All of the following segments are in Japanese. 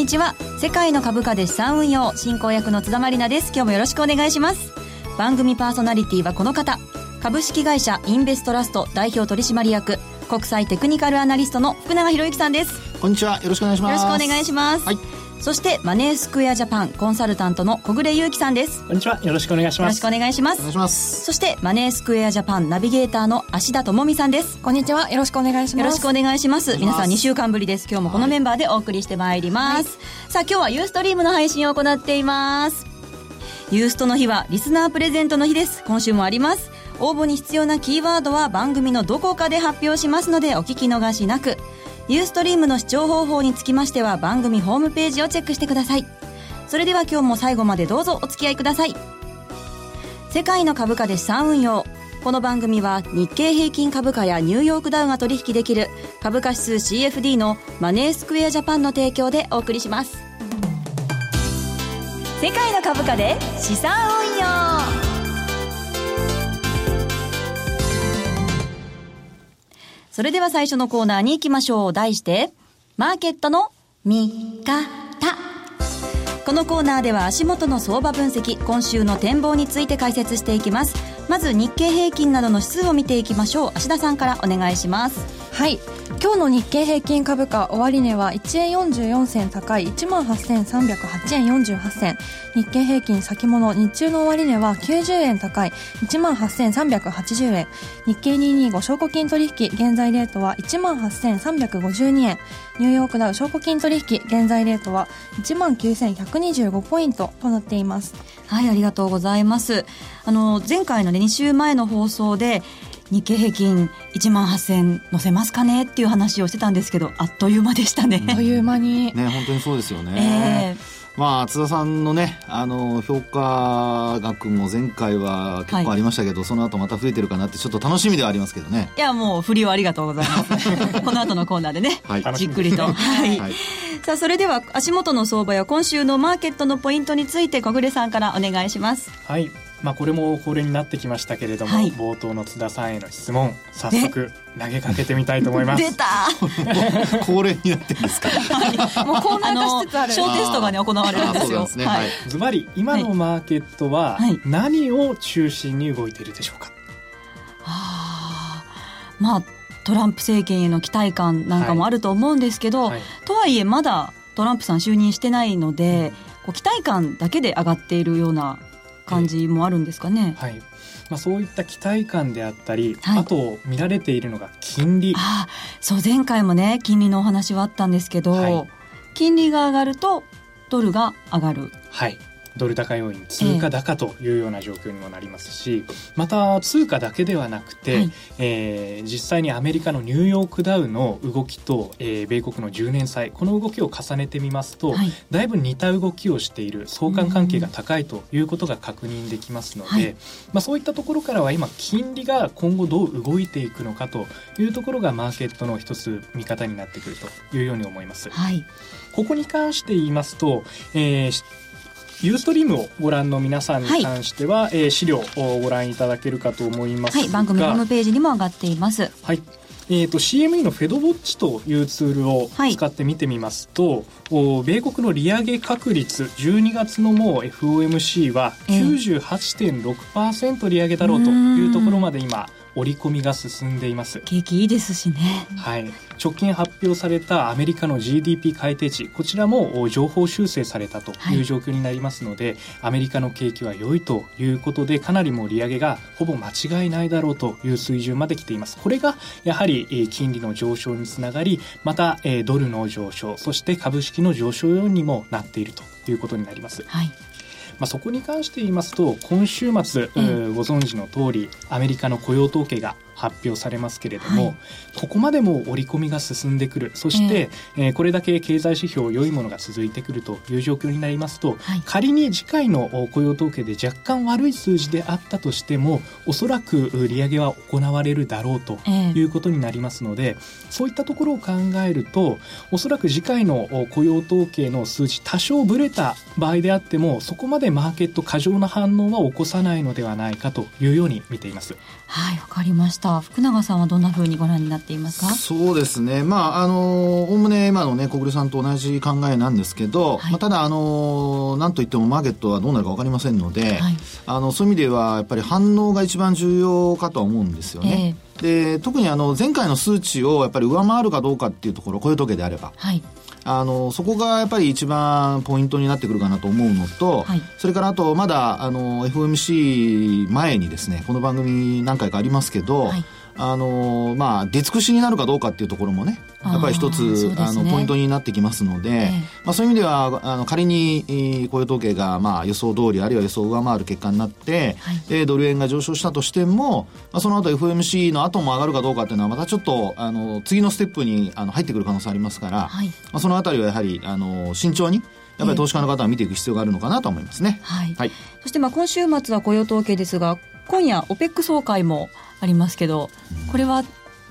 こんにちは。世界の株価で資産運用進行役の津田まりなです。今日もよろしくお願いします。番組パーソナリティはこの方。株式会社インベストラスト代表取締役国際テクニカルアナリストの福永博之さんです。こんにちは。よろしくお願いします。よろしくお願いします、はいそしてマネースクエアジャパンコンサルタントの小暮祐樹さんです。こんにちは。よろしくお願いします。よろしくお願いします。お願いします。そしてマネースクエアジャパンナビゲーターの芦田智美さんです。こんにちは。よろしくお願いします。よろしくお願いします。皆さん2週間ぶりです。今日もこのメンバーでお送りしてまいります、はい、さあ今日はユーストリームの配信を行っています。ユーストの日はリスナープレゼントの日です。今週もあります。応募に必要なキーワードは番組のどこかで発表しますのでお聞き逃しなくユーストリームの視聴方法につきましては番組ホームページをチェックしてください。それでは今日も最後までどうぞお付き合いください。世界の株価で資産運用。この番組は日経平均株価やニューヨークダウが取引できる。株価指数 CFD のマネースクエアジャパンの提供でお送りします。世界の株価で資産運用。それでは最初のコーナーに行きましょう。題して、マーケットの見方。このコーナーでは足元の相場分析今週の展望について解説していきますまず日経平均などの指数を見ていきましょう芦田さんからお願いしますはい。今日の日経平均株価終値は1円44銭高い1万8308円48銭。日経平均先物日中の終値は90円高い1万8380円。日経225証拠金取引現在レートは1万8352円。ニューヨークダウ証拠金取引現在レートは1万9125ポイントとなっています。はいありがとうございます。あの前回のね2週前の放送で日経平均1万8000乗せますかね？っていう話をしてたんですけどあっという間でしたね、あっという間にね本当にそうですよね、えーまあ、津田さんのね、あの、評価額も前回は結構ありましたけど、はい、その後また増えてるかなって、ちょっと楽しみではありますけどね。いや、もう、振りをありがとうございます。この後のコーナーでね、はい、じっくりと。はい。はい、さあ、それでは、足元の相場や今週のマーケットのポイントについて、小暮さんからお願いします。はい。まあ、これも恒例になってきましたけれども、はい、冒頭の津田さんへの質問早速投げかけてみたいと思います。出た。恒例になってんですか、はい、もうコーナー化しつつある。小テストがね行われるんですよ。ズバ、ね。はい、今のマーケットは何を中心に動いているでしょうか、はあまあトランプ政権への期待感なんかもあると思うんですけど、とはいえまだトランプさん就任してないので、こう期待感だけで上がっているような感じもあるんですかね。はい。まあ、そういった期待感であったり、はい、あと見られているのが金利。あそう前回もね金利のお話はあったんですけど、はい、金利が上がるとドルが上がる。はいドル高要因通貨高というような状況にもなりますし、えまた通貨だけではなくて、はい、えー、実際にアメリカのニューヨークダウの動きと、えー、米国の10年債この動きを重ねてみますと、はい、だいぶ似た動きをしている相関関係が高いということが確認できますので、はい、まあ、そういったところからは今金利が今後どう動いていくのかというところがマーケットの一つ見方になってくるというように思います。はい。ここに関して言いますと、えー、ユーストリームをご覧の皆さんに関しては、はい、えー、資料をご覧いただけるかと思いますが、はい、番組ホームページにも上がっています。はい。えーと、CME のフェドウォッチというツールを使って見てみますと、はい、米国の利上げ確率12月のもう FOMC は98.6%利上げだろうというところまで今織り込みが進んでいます。景気いいですしね。はい。直近発表されたアメリカの GDP 改定値こちらも情報修正されたという状況になりますので、はい、アメリカの景気は良いということでかなりもう利上げがほぼ間違いないだろうという水準まで来ています。これがやはり金利の上昇につながりまたドルの上昇そして株式の上昇要因にもなっているということになります。はいまあ、そこに関して言いますと今週末、うん、ご存知の通りアメリカの雇用統計が発表されますけれども、はい、ここまでも織り込みが進んでくる。そして、えー、えー、これだけ経済指標良いものが続いてくるという状況になりますと、はい、仮に次回の雇用統計で若干悪い数字であったとしてもおそらく利上げは行われるだろうということになりますので、えー、そういったところを考えるとおそらく次回の雇用統計の数字多少ぶれた場合であってもそこまでマーケット過剰な反応は起こさないのではないかというように見ています。はいわかりました。福永さんはどんなふうにご覧になっていますか？そうですね。まああのおおむね今のね小暮さんと同じ考えなんですけど、はい、まあ、ただあのなんといってもマーケットはどうなるか分かりませんので、はい、あのそういう意味ではやっぱり反応が一番重要かとは思うんですよね、えー、で特にあの前回の数値をやっぱり上回るかどうかっていうところこういう時計であれば、はい、あのそこがやっぱり一番ポイントになってくるかなと思うのと、はい、それからあとまだあの FOMC 前にですねこの番組何回かありますけど、はいあのまあ、出尽くしになるかどうかっていうところもね、やっぱり一つ、あ、ね、のポイントになってきますので、ええ、まあ、そういう意味ではあの仮に雇用統計がまあ予想通りあるいは予想を上回る結果になって、はい、でドル円が上昇したとしても、まあ、その後 FMC の後も上がるかどうかっていうのはまたちょっとあの次のステップにあの入ってくる可能性ありますから、はい、まあ、そのあたりはやはりあの慎重にやっぱり投資家の方は見ていく必要があるのかなと思いますね。はい。はい、そしてまあ今週末は雇用統計ですが、今夜 OPEC 総会もありますけど、これは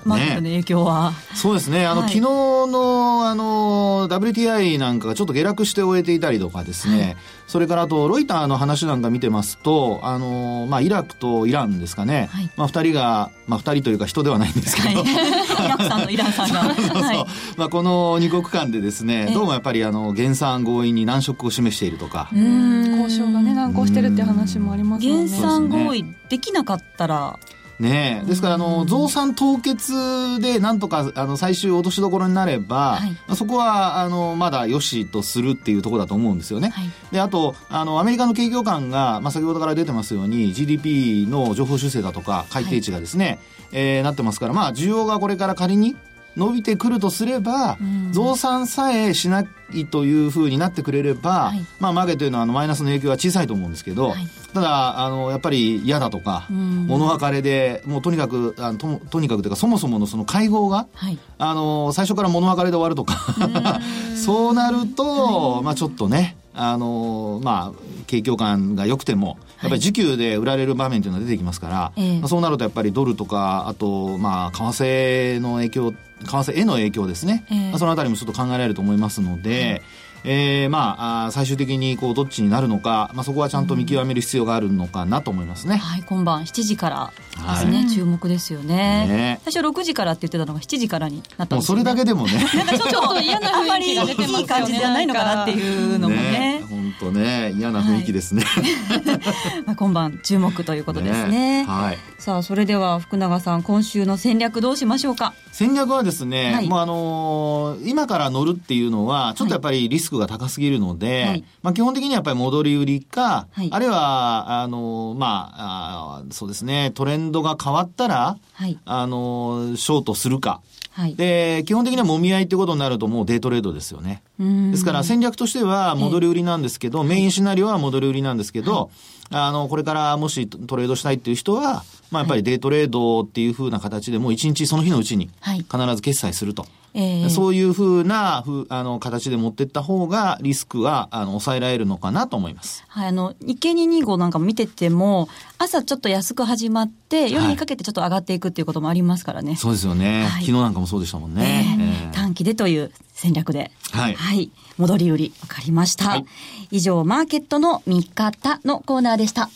マーケットの影響は、ね、そうですね。あの、はい、昨日のあの WTI なんかがちょっと下落して終えていたりとかですね、はい、それからあとロイターの話なんか見てますとあの、まあ、イラクとイランですかね、はい、まあ、2人が、まあ、2人というか人ではないんですけど、イラクさんとイランさんが。そうそうそう、まあ、この2国間でですねどうもやっぱりあの減産合意に難色を示しているとか。交渉がね難航してるっていう話もありますもんね。減産合意できなかったらねですからあの増産凍結でなんとかあの最終落としどころになれば、はい、そこはあのまだよしとするっていうところだと思うんですよね。はい、であとあのアメリカの景況感が、まあ、先ほどから出てますように GDP の情報修正だとか改定値がですね、はい、えー、なってますからまあ需要がこれから仮に伸びてくるとすれば、増産さえしないというふうになってくれれば、はい、まあ、マーケットというのはあのマイナスの影響は小さいと思うんですけど、はい、ただあのやっぱり嫌だとか、物別れでもうとにかくあのととにかくというかそもそものその会合が、はい、あの最初から物別れで終わるとか。そうなると、まあ、ちょっとねあのまあ景況感が良くてもやっぱり需給で売られる場面というのが出てきますから、はい、まあ、そうなるとやっぱりドルとかあとまあ為替の影響為替への影響ですね、えー、まあ、そのあたりもちょっと考えられると思いますので、えー、まあ最終的にこうどっちになるのか、まあ、そこはちゃんと見極める必要があるのかなと思いますね、はい、今晩7時からですね、はい、注目ですよね。ね。最初6時からって言ってたのが7時からになったんです、ね、もうそれだけでも ね。なんかちょっと嫌な雰囲気が出てますよね。いい感じじゃないのかなっていうのもね。本当ね嫌な雰囲気ですね、はい、まあ今晩注目ということですね、ね、はい、さあそれでは福永さん今週の戦略どうしましょうか？戦略はですね、はい、もうあのー、今から乗るっていうのはちょっとやっぱりリスクが高すぎるので、はい、まあ基本的にはやっぱり戻り売りか、はい、あるいは、あのー、まああ、そうですね、トレンドが変わったら、あのー、ショートするか。はい、で、基本的にはもみ合いってことになるともうデイトレードですよね。ですから戦略としては戻り売りなんですけど、メインシナリオは戻り売りなんですけど、あの、これからもしトレードしたいっていう人は、まあやっぱりデイトレードっていうふうな形でもう一日その日のうちに必ず決済すると。えー、そういうふうなふあの形で持っていった方がリスクはあの抑えられるのかなと思います。はい、あの日経225なんかも見てても朝ちょっと安く始まって夜にかけてちょっと上がっていくっていうこともありますからね。はい、そうですよね、はい、昨日なんかもそうでしたもんね。えー、えー、短期でという戦略で。はい。はい。戻り売り、わかりました。はい、以上、マーケットの見方のコーナーでした。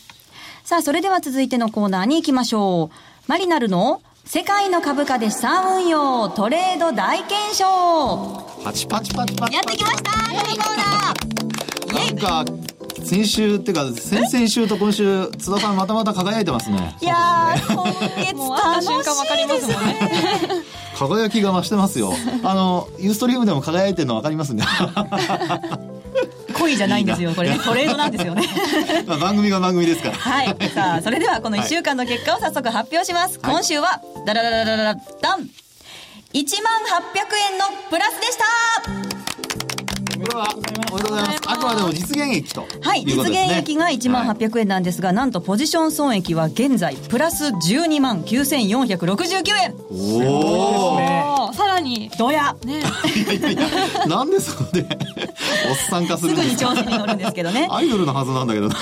さあ、それでは続いてのコーナーに行きましょう。マリナルの世界の株価で資産運用トレード大検証。パチパチパチパチ。やってきましたこのコーナー。なんか先週っていうか先々週と今週津田さんまたまた輝いてますね。いやー今月楽しいですね。輝きが増してますよ。あのユーストリームでも輝いてるの分かりますね恋じゃないんですよ。これねトレードなんですよね。まあ番組が番組ですから。はい。さあ それではこの1週間の結果を早速発表します、はい、今週はダラダラダラダダン。1万800円のプラスでしたこれはおめでとうございます。あくまでも実現益と、ね、はい実現益が1万800円なんですが、はい、なんとポジション損益は現在プラス12万9469円。おおさらに。どやね。いやいやいやなんでそこで おっさん化するんですか？すぐに調子に乗るんですけどね。アイドルのはずなんだけどな。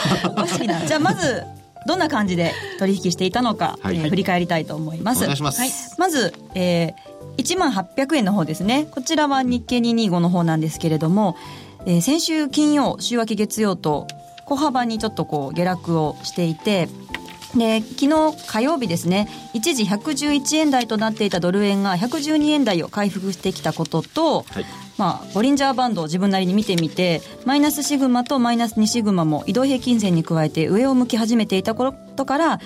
じゃあまずどんな感じで取引していたのか、はい、えー、振り返りたいと思います。お願いします。はい、まず、えー、1万800円の方ですね。こちらは日経225の方なんですけれども、えー、先週金曜、週明け月曜と小幅にちょっとこう下落をしていて、で昨日火曜日ですね一時111円台となっていたドル円が112円台を回復してきたことと、はい、まあ、ボリンジャーバンドを自分なりに見てみてマイナスシグマとマイナス2シグマも移動平均線に加えて上を向き始めていたことから、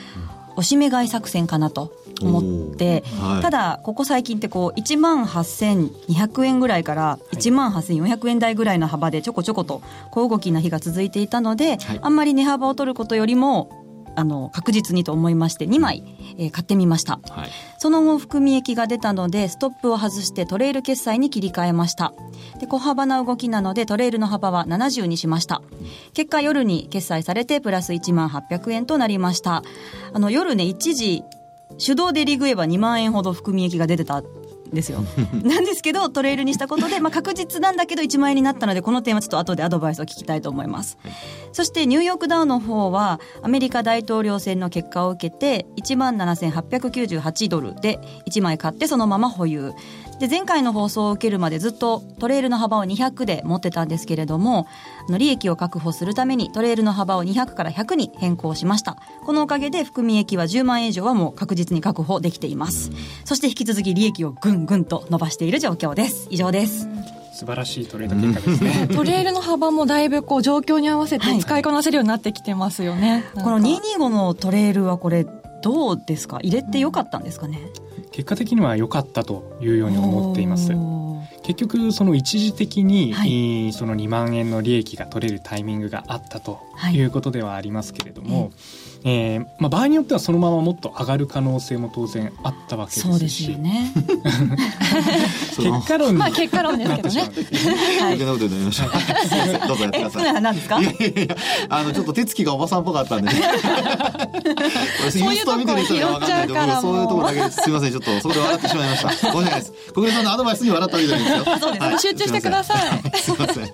押し目買い作戦かなと思って、はい、ただここ最近ってこう1万8200円ぐらいから1万8400円台ぐらいの幅でちょこちょこと小動きな日が続いていたので、はい、あんまり値幅を取ることよりもあの確実にと思いまして2枚、えー、買ってみました、はい、その後含み益が出たのでストップを外してトレイル決済に切り替えました。で小幅な動きなのでトレイルの幅は70にしました。結果夜に決済されてプラス1万800円となりました。あの夜ね一時手動でリグえば2万円ほど含み益が出てたですよ。なんですけどトレイルにしたことで、まあ、確実なんだけど1万円になったのでこの点はちょっと後でアドバイスを聞きたいと思います、はい、そしてニューヨークダウの方はアメリカ大統領選の結果を受けて1万7898ドルで1枚買ってそのまま保有で前回の放送を受けるまでずっとトレイルの幅を200で持ってたんですけれどもの利益を確保するためにトレイルの幅を200から100に変更しました。このおかげで含み益は10万円以上はもう確実に確保できています。そして引き続き利益をぐんぐんと伸ばしている状況です。以上です。素晴らしいトレード結果ですね、トレイルの幅もだいぶこう状況に合わせて使いこなせるようになってきてますよね、はい、この225のトレイルはこれどうですか？入れてよかったんですかね、結果的には良かったというように思っています。結局その一時的に、はい、その2万円の利益が取れるタイミングがあったとい。うことではありますけれども、はいえ。ーまあ、場合によってはそのままもっと上がる可能性も当然あったわけですしそうですよね 結果論まあ結果論ですけどねはい、なことになりました。どうぞやってください。何ですか？いやいやいや、あのちょっと手つきがおばさんっぽかったんで、ね。そういうとこ見てる人が分かんないけど、そういうところだけですみません、ちょっとそこで笑ってしまいました。ごめんなさいです。小暮さんのアドバイスに笑ったわけじゃないですよ。そうです。はい、集中してください。すみません。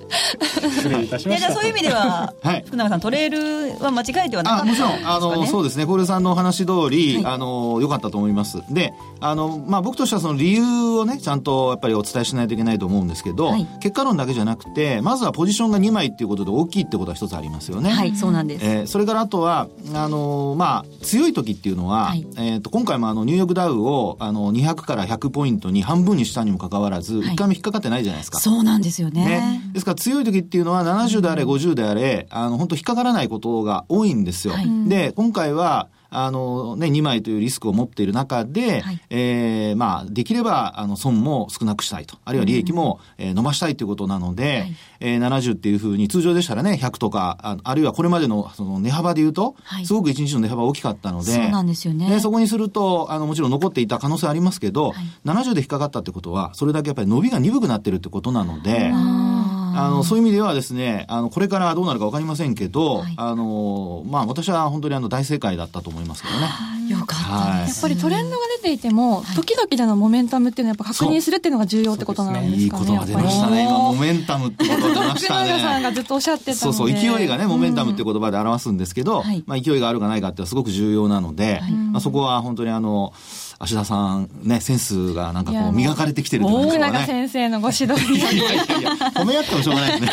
失礼いたしました。じゃそういう意味では、はい、福永さんトレイルは間違いではなかったもちろんあのそうですね。小暮さんのお話通り、あの良かったと思います。で、あのまあ僕としてはその理由をねちゃんとやっぱりお伝えしないといけないと思うんですけど、はい、結果論だけじゃなくてまずはポジションが2枚っていうことで大きいってことは一つありますよね。はいそうなんです、えー、それからあとはあのまあ強い時っていうのは、はい、えーと、今回もあのニューヨークダウをあの200から100ポイントに半分にしたにもかかわらず、一回も引っかかってないじゃないですか。そうなんですよね、ね、ですから強い時っていうのは70であれ50であれあの本当引っかからないことが多いんですよ。で今回はあの、ね、2枚というリスクを持っている中で、はい、えー、まあ、できれば、あの、損も少なくしたいと、あるいは利益も、うん、えー、伸ばしたいということなので、はい、えー、70っていうふうに、通常でしたらね、100とか、ああるいはこれまでの、その、値幅で言うと、はい、すごく1日の値幅大きかったので、そうなんですよね。そこにすると、あの、もちろん残っていた可能性ありますけど、はい、70で引っかかったってことは、それだけやっぱり伸びが鈍くなってるってことなので、あの、そういう意味ではですね、あの、これからどうなるかわかりませんけど、はい、あの、まあ、私は本当にあの、大正解だったと思いますけどね。よかった、はい、やっぱりトレンドが出ていても、時々でのモメンタムっていうのはやっぱ確認するっていうのが重要ってことなんですかね。ねいい言葉出ましたね。今、モメンタムって言葉出ましたね。さんがずっとおっしゃってたそうそう、勢いがね、モメンタムって言葉で表すんですけど、うん、まあ、勢いがあるかないかってすごく重要なので、はい、まあ、そこは本当にあの、芦田さん、ね、センスがなんかこう磨かれてきてるというか、ね、大永先生のご指導いやいやいやいや、褒め合ってもしょうがないですね。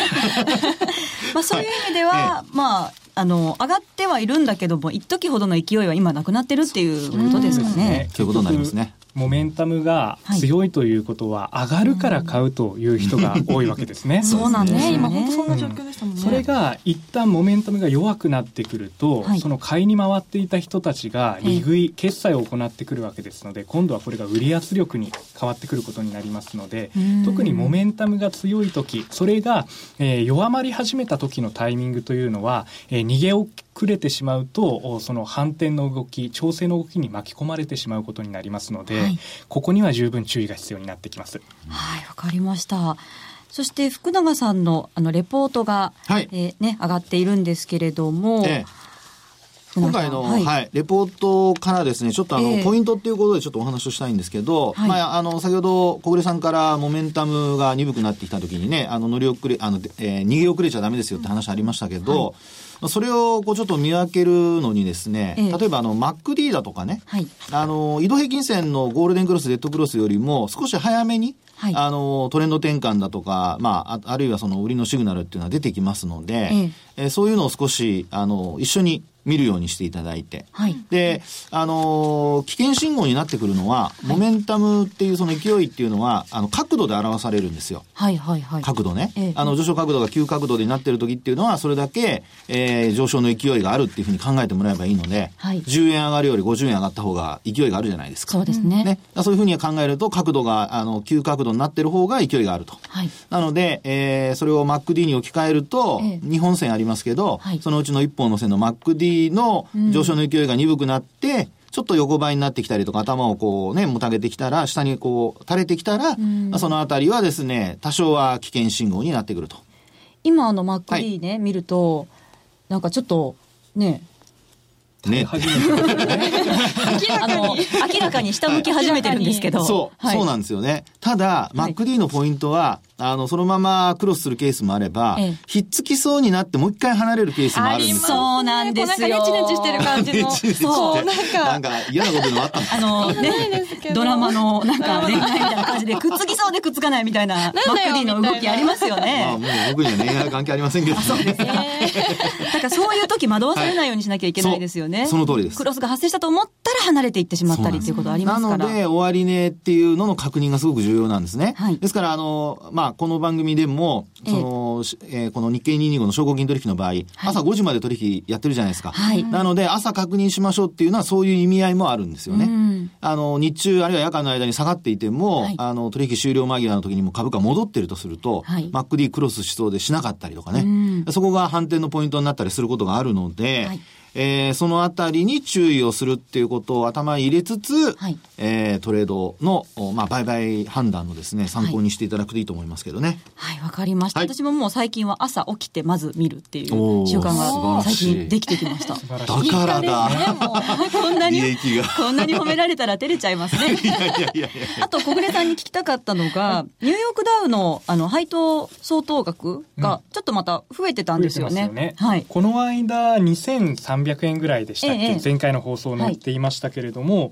まあそういう意味では、は い、まあ、あの、上がってはいるんだけども、一時ほどの勢いは今なくなってるっていうことですかね。そういうことになりますね。モメンタムが強いということは、上がるから買うという人が多いわけですね。そうなんですね。今本当そんな状況でしたもんね。それが一旦モメンタムが弱くなってくると、はい、その買いに回っていた人たちが利食い、決済を行ってくるわけですので、今度はこれが売り圧力に変わってくることになりますので、特にモメンタムが強い時、それが、えー、弱まり始めた時のタイミングというのは、えー、逃げ遅れてしまうと、その反転の動き、調整の動きに巻き込まれてしまうことになりますので、はい、ここには十分注意が必要になってきます。はい、わかりました。そして福永さんのあのレポートが、はい、えー、ね上がっているんですけれども。ええ今回の、はい、はい、レポートからですね、ちょっとあの、えー、ポイントっていうことでちょっとお話をしたいんですけど、はい、まあ、あの、先ほど小暮さんからモメンタムが鈍くなってきた時にね、あの、乗り遅れ、あの、えー、逃げ遅れちゃダメですよって話ありましたけど、はい。それをこうちょっと見分けるのにですね、ええ、例えばあの MacD だとかね、はい、あの移動平均線のゴールデンクロス、レッドクロスよりも少し早めに、はい、あのトレンド転換だとか、まあ、あるいはその売りのシグナルっていうのは出てきますので、ええ。えそういうのを少しあの一緒に見るようにしていただいて。はい、で、あのー、危険信号になってくるのは、モメンタムっていうその勢いっていうのは、あの、角度で表されるんですよ。はいはいはい。角度ね。ええ、あの、上昇角度が急角度になってる時っていうのは、それだけ、えー、上昇の勢いがあるっていうふうに考えてもらえばいいので、はい、10円上がるより50円上がった方が勢いがあるじゃないですか。そうですね。ね。そういうふうに考えると、角度が、あの、急角度になってる方が勢いがあると。はい。なので、えー、それを MacD に置き換えると、ええ、2本線ありますけど、はい、そのうちの1本の線の MacD の上昇の勢いが鈍くなって、ちょっと横ばいになってきたりとか、頭をこうね、もたげてきたら、下にこう垂れてきたら、まあ、そのあたりはですね、多少は危険信号になってくると。今あの MacD ね、はい、見ると、なんかちょっと、ね、ね。あの、明らかに下向き始めてるんですけど。そう、はい、そうなんですよね。ただ、MacD のポイントは、あの、そのままクロスするケースもあれば、ええ、ひっつきそうになってもう一回離れるケースもあるんですそうなんですよ。なんかネチネチしてる感じの。そう、なんか。なんか嫌なこともあったあの、ね、ドラマのなんか 恋愛みたいな感じで、くっつきそうでくっつかないみたいな、マックディの動きありますよね。まあもう僕には恋愛関係ありませんけど、ね。そうですか。だからそういう時惑わされないようにしなきゃいけないですよね。その通りです。クロスが発生したと思ったら離れていってしまったりっていうことありますから。なので、終値っていうのの確認がすごく重要なんですね。はい、ですから、あの、まあ、この番組でも、その、えー、この日経225の証拠金取引の場合、はい、朝5時まで取引やってるじゃないですか。はい、なので、朝確認しましょうっていうのはそういう意味合いもあるんですよね。あの、日中あるいは夜間の間に下がっていても、はい、あの、取引終了間際の時にも株価戻ってるとすると、はい、MacD クロスしそうでしなかったりとかね、そこが反転のポイントになったりすることがあるので、はいえー、そのあたりに注意をするっていうことを頭に入れつつ、はい、えー、トレードの、まあ、売買判断のですね、参考にしていただくといいと思いますけどね。はい、わ、はい、かりました、はい、私ももう最近は朝起きてまず見るっていう習慣が最近できてきました。だからだ。ね、もうこんなに、こんなに褒められたら照れちゃいますね。いやいやいやいやあと、小暮さんに聞きたかったのが、ニューヨークダウのあの配当相当額がちょっとまた増えてたんですよね。うん、よねはい。この間、2300円ぐらいでしたっけ、ええ、前回の放送載っていましたけれども、はい、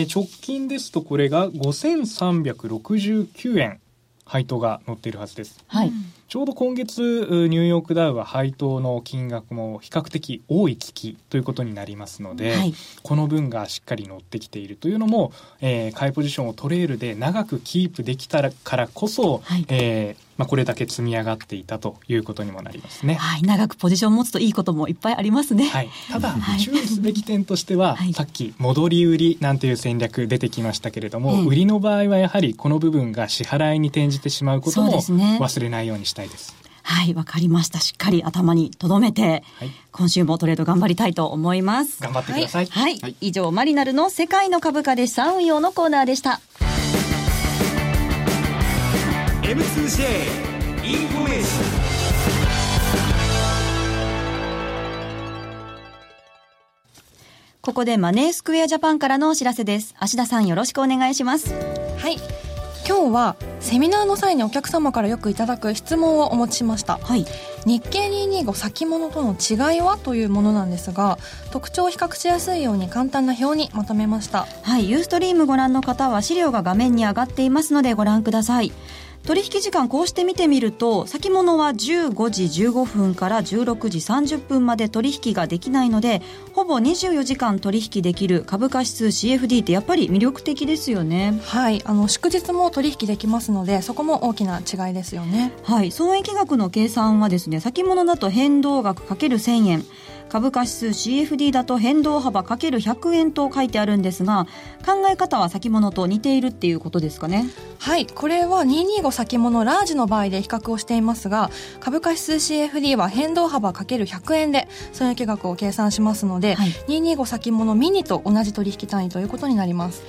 えー、直近ですとこれが5369円配当が載っているはずです。はい。ちょうど今月ニューヨークダウは配当の金額も比較的多い月ということになりますので、はい、この分がしっかり乗ってきているというのも、えー、買いポジションをトレールで長くキープできたからこそ、はい、えー、まあ、これだけ積み上がっていたということにもなりますね。はい、長くポジションを持つといいこともいっぱいありますね。はい、ただ、注意すべき点としては、はい、さっき戻り売りなんていう戦略出てきましたけれども、売りの場合はやはりこの部分が支払いに転じてしまうことも忘れないようにしたいです。はい、わかりました。しっかり頭に留めて、はい、今週もトレード頑張りたいと思います。頑張ってください。はい。はい、以上、マリナルの世界の株価で資産運用のコーナーでした。M2J インフォメーションここでマネースクエアジャパンからのお知らせです。芦田さんよろしくお願いします。はい。今日はセミナーの際にお客様からよくいただく質問をお持ちしました、はい、日経225先物との違いはというものなんですが特徴を比較しやすいように簡単な表にまとめました。はい。ユーストリームご覧の方は資料が画面に上がっていますのでご覧ください取引時間こうして見てみると先物は15時15分から16時30分まで取引ができないのでほぼ24時間取引できる株価指数 CFD ってやっぱり魅力的ですよね。はい。あの祝日も取引できますのでそこも大きな違いですよね。はい。損益額の計算はですね先物だと変動額かける1000円株価指数 CFD だと変動幅かける100円と書いてあるんですが考え方は先物と似ているっていうことですかね。はい。これは225先物ラージの場合で比較をしていますが株価指数 CFD は変動幅かける100円で損益額を計算しますので、はい、225先物ミニと同じ取引単位ということになります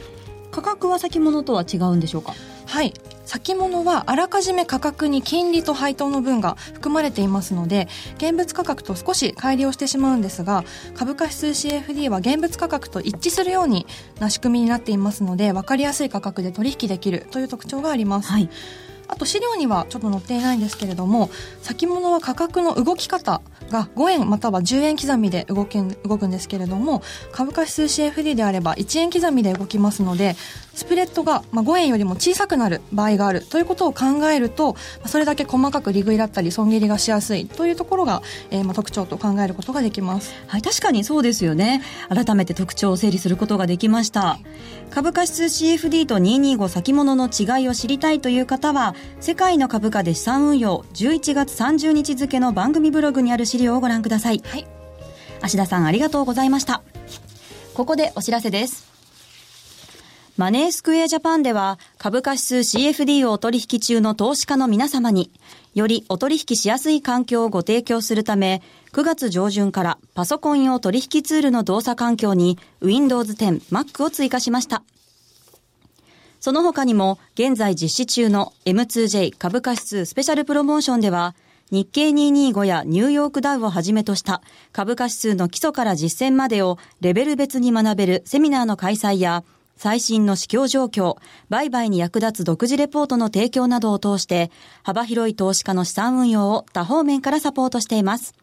価格は先物とは違うんでしょうか？はい。先物はあらかじめ価格に金利と配当の分が含まれていますので現物価格と少し乖離をしてしまうんですが株価指数 CFD は現物価格と一致するようにな仕組みになっていますので分かりやすい価格で取引できるという特徴があります、はいあと資料にはちょっと載っていないんですけれども先物は価格の動き方が5円または10円刻みで動け動くんですけれども株価指数 CFD であれば1円刻みで動きますのでスプレッドが、5円よりも小さくなる場合があるということを考えるとそれだけ細かく利食いだったり損切りがしやすいというところが、えー、まあ特徴と考えることができます、はい、確かにそうですよね。改めて特徴を整理することができました。株価指数 CFD と225先物の違いを知りたいという方は世界の株価で資産運用11月30日付の番組ブログにある資料をご覧ください、はい、芦田さんありがとうございました。ここでお知らせです。マネースクエアジャパンでは株価指数 CFD をお取引中の投資家の皆様によりお取引しやすい環境をご提供するため9月上旬からパソコン用取引ツールの動作環境に Windows 10 Mac を追加しました。その他にも現在実施中の M2J 株価指数スペシャルプロモーションでは日経225やニューヨークダウをはじめとした株価指数の基礎から実践までをレベル別に学べるセミナーの開催や最新の市況状況、売買に役立つ独自レポートの提供などを通して、幅広い投資家の資産運用を多方面からサポートしています。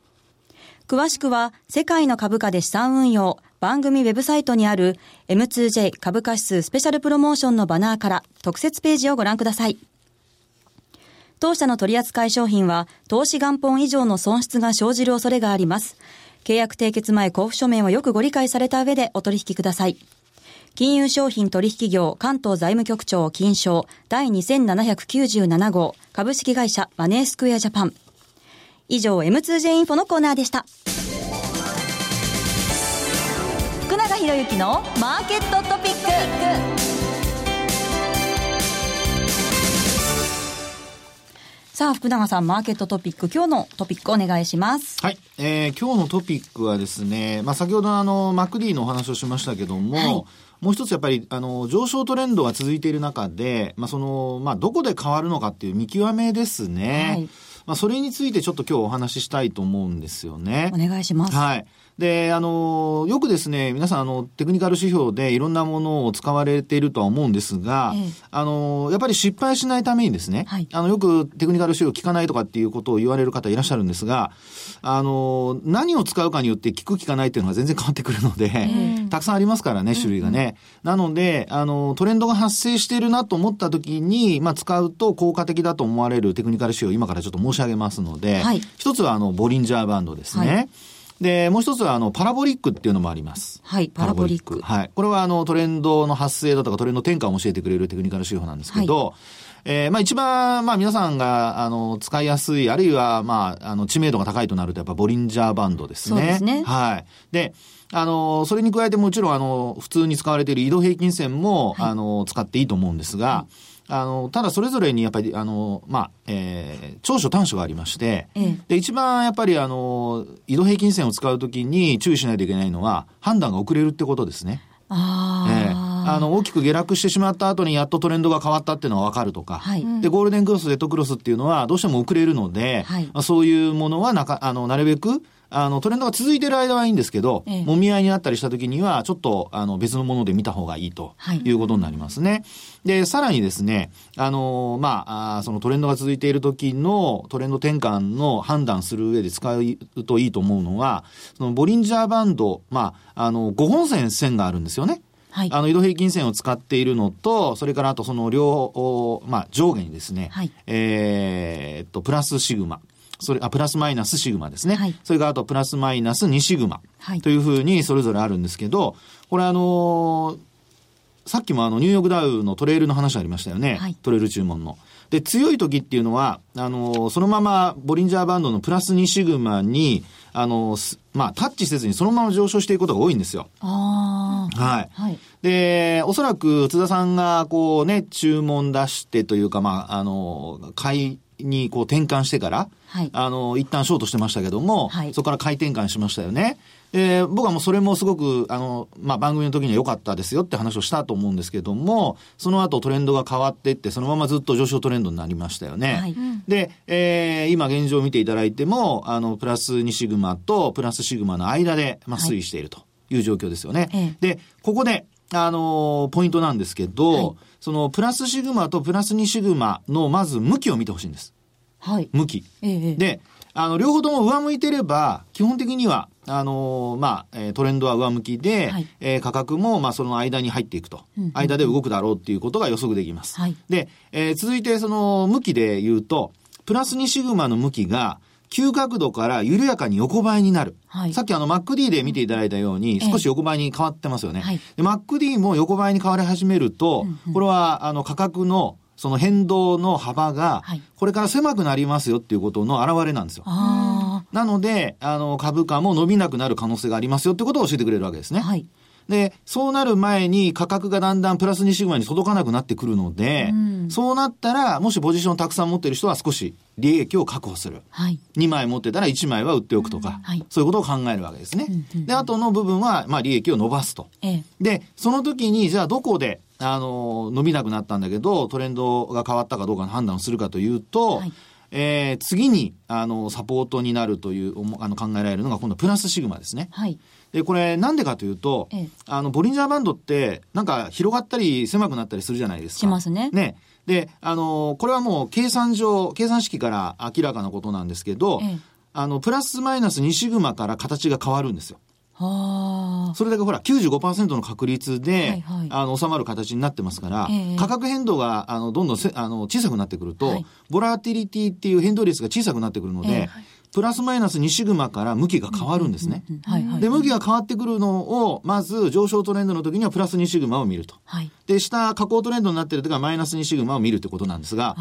詳しくは、世界の株価で資産運用、番組ウェブサイトにある M2J 株価指数スペシャルプロモーションのバナーから特設ページをご覧ください。当社の取扱い商品は、投資元本以上の損失が生じる恐れがあります。契約締結前交付書面をよくご理解された上でお取引ください。金融商品取引業関東財務局長金賞第2797号株式会社マネースクエアジャパン。以上 M2J インフォのコーナーでした。博之のマーケットトピック。さあ、福永さん、マーケットトピック、今日のトピックお願いします。はい。えー、今日のトピックはですね、まあ、先ほどあの、マクディのお話をしましたけども、はいもう一つやっぱり、あの、上昇トレンドが続いている中で、まあ、その、まあ、どこで変わるのかっていう見極めですね。はい、まあ、それについてちょっと今日お話ししたいと思うんですよね。お願いします。はい。で、あの、よくですね、皆さん、あの、テクニカル指標でいろんなものを使われているとは思うんですが、ええ、あの、やっぱり失敗しないためにですね、はい、あの、よくテクニカル指標聞かないとかっていうことを言われる方いらっしゃるんですが、あの、何を使うかによって聞く聞かないっていうのが全然変わってくるので、え、たくさんありますからね、種類がね。なので、あの、トレンドが発生しているなと思った時に、まあ、使うと効果的だと思われるテクニカル指標を今からちょっと申し上げますので、はい、一つは、あの、ボリンジャーバンドですね。はいで、もう一つは、あの、パラボリックっていうのもあります。はい、パラボリック。はい。これは、あの、トレンドの発生だとか、トレンド転換を教えてくれるテクニカル指標なんですけど、はい、えー、まあ一番、まあ皆さんが、あの、使いやすい、あるいは、まあ、あの、知名度が高いとなると、やっぱボリンジャーバンドですね。そうですね。はい。で、あの、それに加えてもちろん、あの、普通に使われている移動平均線も、はい、あの、使っていいと思うんですが、はいあの、ただそれぞれにやっぱり、あの、まあ、えー、長所短所がありまして、ええ、で、一番やっぱりあの、移動平均線を使うときに注意しないといけないのは、判断が遅れるってことですね。あえーあの、大きく下落してしまった後にやっとトレンドが変わったっていうのはわかるとか、はい、で、ゴールデンクロス、デッドクロスっていうのはどうしても遅れるので、はい、まあ、そういうものはなか、あの、なるべく、あの、トレンドが続いてる間はいいんですけど、ええ、もみ合いになったりした時には、ちょっと、あの、別のもので見た方がいいということになりますね。はい、で、さらにですね、あの、まあ、あそのトレンドが続いている時のトレンド転換の判断する上で使うといいと思うのは、そのボリンジャーバンド、まあ、あの、5本線線があるんですよね。はい、あの移動平均線を使っているのと、それからあとその両、まあ、上下にですね、はい、えっと、プラスシグマ。それ、あ、プラスマイナスシグマですね。はい、それからあとプラスマイナス2シグマ。はい、というふうにそれぞれあるんですけど、これあのー、さっきもあのニューヨークダウのトレールの話ありましたよね。はい、トレール注文の。で、強い時っていうのは、あの、そのままボリンジャーバンドのプラス2シグマに、あの、まあ、タッチせずにそのまま上昇していくことが多いんですよ。ああ。はい。はい。で、おそらく津田さんがこうね、注文出してというか、まあ、あの、買いにこう転換してから、はい、あの、一旦ショートしてましたけども、はい、そこから回転換しましたよね。えー、僕はもうそれもすごく、あの、まあ、番組の時には良かったですよって話をしたと思うんですけども、その後トレンドが変わっていって、そのままずっと上昇トレンドになりましたよね。はい、で、えー、今現状を見ていただいても、あの、プラス2シグマとプラスシグマの間で、まあ、推移しているという状況ですよね。はい、で、ここで、あのー、ポイントなんですけど、はい、その、プラスシグマとプラス2シグマの、まず、向きを見てほしいんです。はい。向き。ええ、で、あの、両方とも上向いてれば、基本的には、あのー、まあ、トレンドは上向きで、はい、えー、価格も、まあ、その間に入っていくと、うんうん、間で動くだろうっていうことが予測できます。はい、で、えー、続いて、その、向きで言うと、プラス2シグマの向きが、急角度から緩やかに横ばいになる。はい、さっきあの MacD で見ていただいたように少し横ばいに変わってますよね。はい、MacD も横ばいに変わり始めると、これはあの価格のその変動の幅が、これから狭くなりますよっていうことの表れなんですよ。なので、あの、株価も伸びなくなる可能性がありますよってことを教えてくれるわけですね。はい。で、そうなる前に価格がだんだんプラス2シグマに届かなくなってくるので、うん、そうなったら、もしポジションたくさん持ってる人は少し利益を確保する。はい、2枚持ってたら1枚は売っておくとか、うんはい、そういうことを考えるわけですね。うんうん、で、あとの部分は、まあ利益を伸ばすと。ええ、で、その時に、じゃあどこで、あの、伸びなくなったんだけど、トレンドが変わったかどうかの判断をするかというと、はいえー、次に、あの、サポートになるという、あの、考えられるのが、今度プラスシグマですね。はい。で、これ、なんでかというと、ええ、あの、ボリンジャーバンドって、なんか、広がったり、狭くなったりするじゃないですか。しますね。ね。で、あの、これはもう、計算上、計算式から明らかなことなんですけど、え、あの、プラスマイナス2シグマから形が変わるんですよ。それだけほら95%の確率で、はいはい、あの収まる形になってますから、えー、価格変動があのどんどんせあの小さくなってくると、はい、ボラティリティっていう変動率が小さくなってくるので、えープラスマイナス2シグマから向きが変わるんですね。で、向きが変わってくるのを、まず上昇トレンドの時にはプラス2シグマを見ると。はい、で、下、下降トレンドになってる時はマイナス2シグマを見るってことなんですが、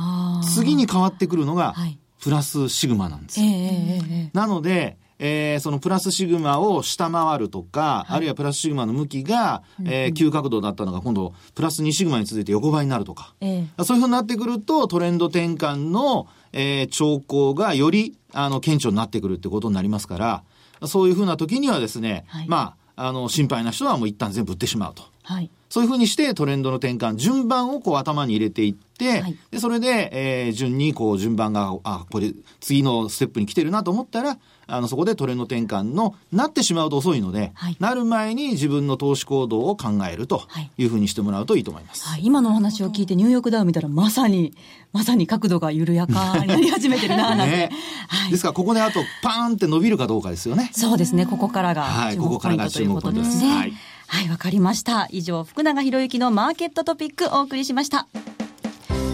次に変わってくるのが、プラスシグマなんですよ。えー、なので、えー、そのプラスシグマを下回るとか、はい、あるいはプラスシグマの向きが、えー、急角度だったのが今度、プラス2シグマに続いて横ばいになるとか、えー、そういうふうになってくると、トレンド転換の、えー、兆候がより、あの、顕著になってくるってことになりますから、そういうふうな時にはですね、はい、まあ、あの、心配な人はもう一旦全部売ってしまうと。はい。そういうふうにしてトレンドの転換、順番をこう頭に入れていって、はい、で、それで、えー、順にこう順番が、あ、これ、次のステップに来てるなと思ったら、あの、そこでトレンド転換の、なってしまうと遅いので、はい、なる前に自分の投資行動を考えるというふうにしてもらうといいと思います。はい、今のお話を聞いてニューヨークダウ見たらまさに、まさに角度が緩やかになり始めてるな、なんて。ねはい、ですから、ここであと、パーンって伸びるかどうかですよね。そうですね、ここからが注目ポイントということですね。はい、はい、わかりました。以上、福永博之のマーケットトピックお送りしました。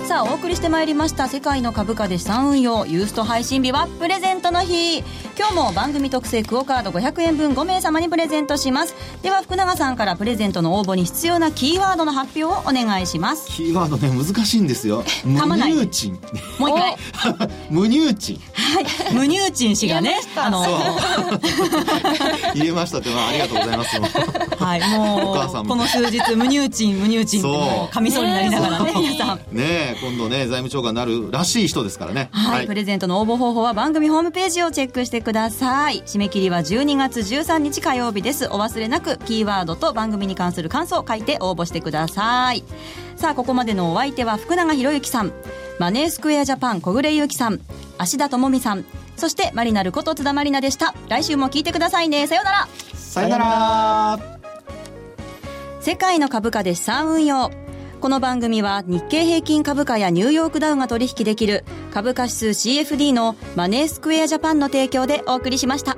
さあお送りしてまいりました世界の株価で資産運用ユースト配信日はプレゼントの日。今日も番組特製クオカード500円分5名様にプレゼントします。では福永さんからプレゼントの応募に必要なキーワードの発表をお願いします。キーワードね難しいんですよ。無入賃。もう一回。無入賃。はい。無入賃氏がねあの入れ ましたってありがとうございます。はいもうこの数日無入賃無入賃ってもう噛みそうになりながらね皆さん。ね今度ね、財務長官になるらしい人ですからね。はい、はい、プレゼントの応募方法は番組ホームページをチェックしてください。締め切りは12月13日火曜日です。お忘れなく、キーワードと番組に関する感想を書いて応募してください。さあ、ここまでのお相手は福永博之さん、マネースクエアジャパン小暮ゆきさん、芦田智美さん、そしてマリナルこと津田まりなでした。来週も聞いてくださいね。さようなら。さようなら。世界の株価で資産運用。この番組は日経平均株価やニューヨークダウが取引できる株価指数 CFD のマネースクエアジャパンの提供でお送りしました。